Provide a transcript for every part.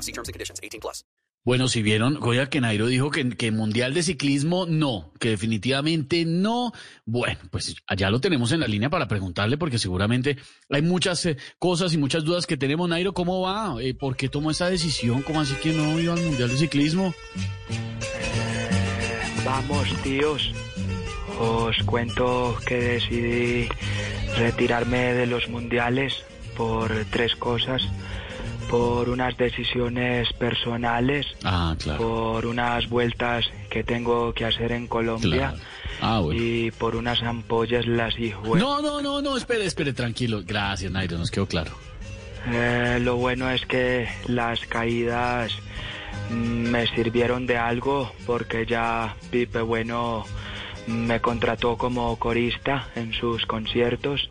law. See terms and conditions. 18 plus. Bueno, si vieron, Goya, que Nairo dijo que, que Mundial de Ciclismo no, que definitivamente no. Bueno, pues allá lo tenemos en la línea para preguntarle, porque seguramente hay muchas eh, cosas y muchas dudas que tenemos. Nairo, ¿cómo va? Eh, ¿Por qué tomó esa decisión? ¿Cómo así que no iba al Mundial de Ciclismo? Vamos, tíos. Os cuento que decidí retirarme de los mundiales por tres cosas. Por unas decisiones personales, Ah, claro. por unas vueltas que tengo que hacer en Colombia claro. Ah, bueno. y por unas ampollas las hijos. No, no, no, no, espere, espere, tranquilo. Gracias, Nairo, nos quedó claro. Eh, lo bueno es que las caídas mm, me sirvieron de algo porque ya Pipe Bueno me contrató como corista en sus conciertos.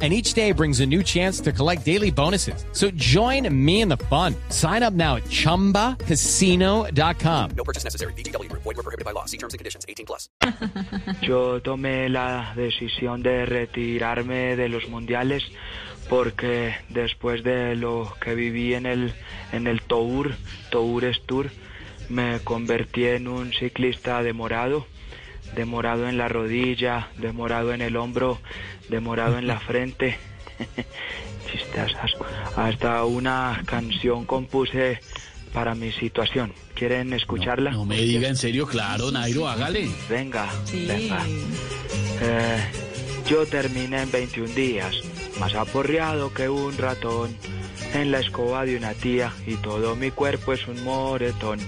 and each day brings a new chance to collect daily bonuses. So join me in the fun. Sign up now at ChumbaCasino.com. No purchase necessary. BGW. Void were prohibited by law. See terms and conditions. 18 plus. yo tomé la decisión de retirarme de los mundiales porque después de lo que viví en el en el Tour, Tours Tour, me convertí en un ciclista demorado, demorado en la rodilla, demorado en el hombro, demorado en la frente. Chistazas. Hasta una canción compuse para mi situación. ¿Quieren escucharla? No me diga en serio, claro, Nairo, hágale. Venga, venga. Eh, yo terminé en 21 días, más aporreado que un ratón, en la escoba de una tía y todo mi cuerpo es un moretón.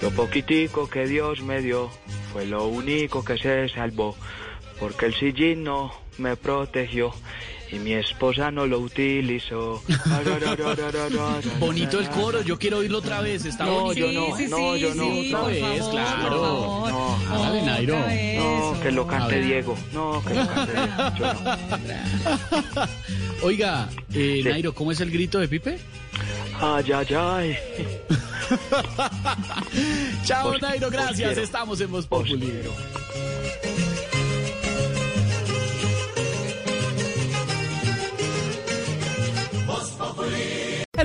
Lo poquitico que Dios me dio fue lo único que se salvó, porque el sillín no me protegió y mi esposa no lo utilizó. Bonito el coro, yo quiero oírlo otra vez, está No, bonito. yo no, Sí, sí, no, sí, yo no, sí, otra vez, favor, claro. No, hágale, Nairo. No, que lo cante. Diego. No, que lo cante Diego. Yo no. Oiga, eh, Sí. Nairo, ¿cómo es el grito de Pipe? Ay, ay, ay. Chao, Nairo, gracias. Estamos en Voz Os